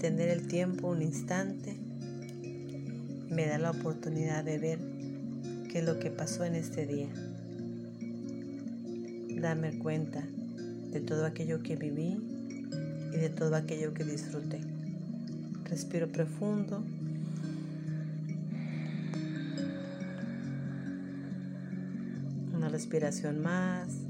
detener el tiempo un instante me da la oportunidad de ver qué es lo que pasó en este día. Darme cuenta de todo aquello que viví y de todo aquello que disfruté. Respiro profundo. Una respiración más.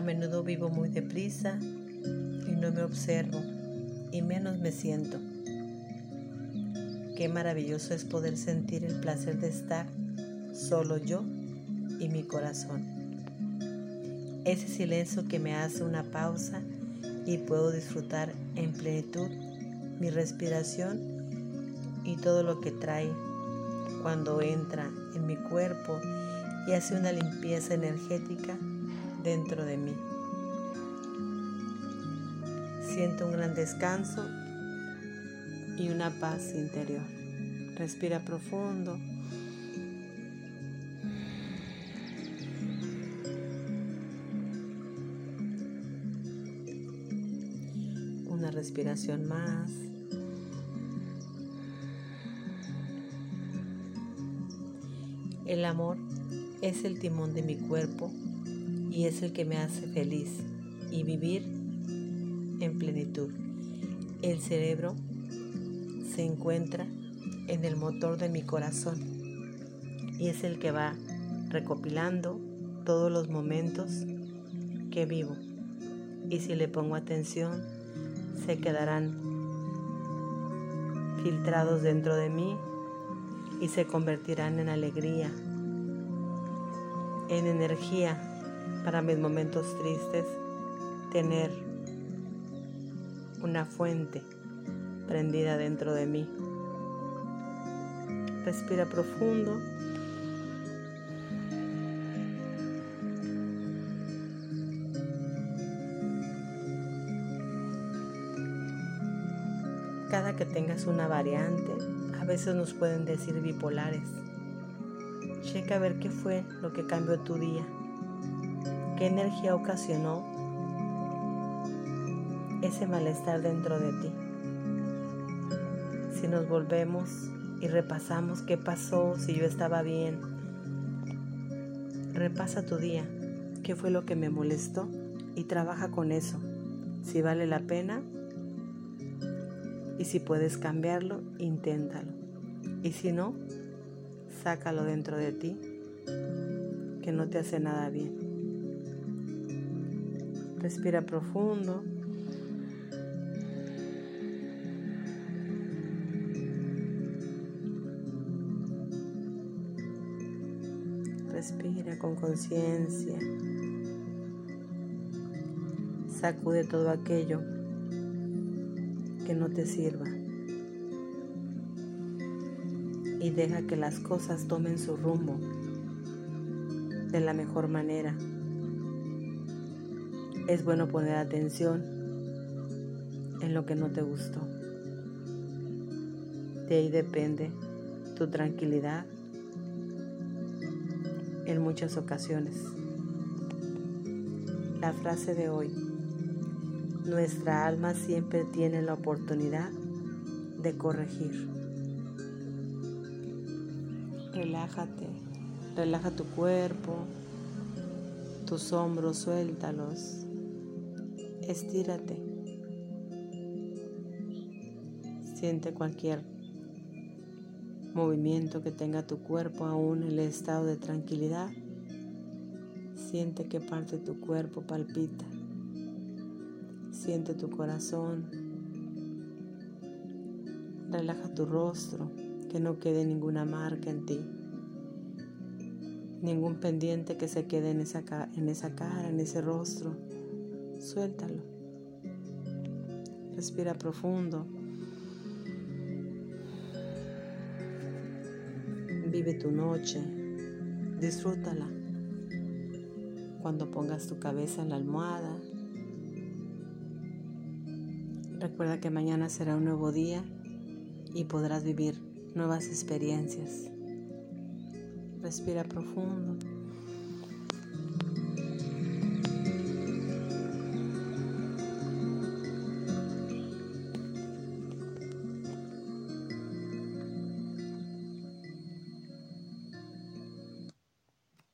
A menudo vivo muy deprisa y no me observo y menos me siento. Qué maravilloso es poder sentir el placer de estar solo yo y mi corazón. Ese silencio que me hace una pausa y puedo disfrutar en plenitud mi respiración y todo lo que trae cuando entra en mi cuerpo y hace una limpieza energética dentro de mí. Siento un gran descanso y una paz interior. Respira profundo. Una respiración más. El amor es el timón de mi cuerpo y es el que me hace feliz y vivir en plenitud. El cerebro se encuentra en el motor de mi corazón y es el que va recopilando todos los momentos que vivo. Y si le pongo atención, se quedarán filtrados dentro de mí y se convertirán en alegría, en energía para mis momentos tristes, tener una fuente prendida dentro de mí. Respira profundo. Cada que tengas una variante, a veces nos pueden decir bipolares. Checa a ver qué fue lo que cambió tu día. ¿Qué energía ocasionó ese malestar dentro de ti? Si nos volvemos y repasamos qué pasó, si yo estaba bien, repasa tu día, qué fue lo que me molestó y trabaja con eso. Si vale la pena y si puedes cambiarlo, inténtalo. Y si no, sácalo dentro de ti, que no te hace nada bien. Respira profundo. Respira con conciencia. Sacude todo aquello que no te sirva. Y deja que las cosas tomen su rumbo de la mejor manera es bueno poner atención en lo que no te gustó. De ahí depende tu tranquilidad en muchas ocasiones. La frase de hoy, nuestra alma siempre tiene la oportunidad de corregir. Relájate, relaja tu cuerpo, tus hombros, suéltalos estírate. Siente cualquier movimiento que tenga tu cuerpo aún en el estado de tranquilidad. Siente que parte de tu cuerpo palpita. Siente tu corazón. Relaja tu rostro, que no quede ninguna marca en ti. Ningún pendiente que se quede en esa, en esa cara, en ese rostro. Suéltalo. Respira profundo. Vive tu noche. Disfrútala. Cuando pongas tu cabeza en la almohada. Recuerda que mañana será un nuevo día y podrás vivir nuevas experiencias. Respira profundo.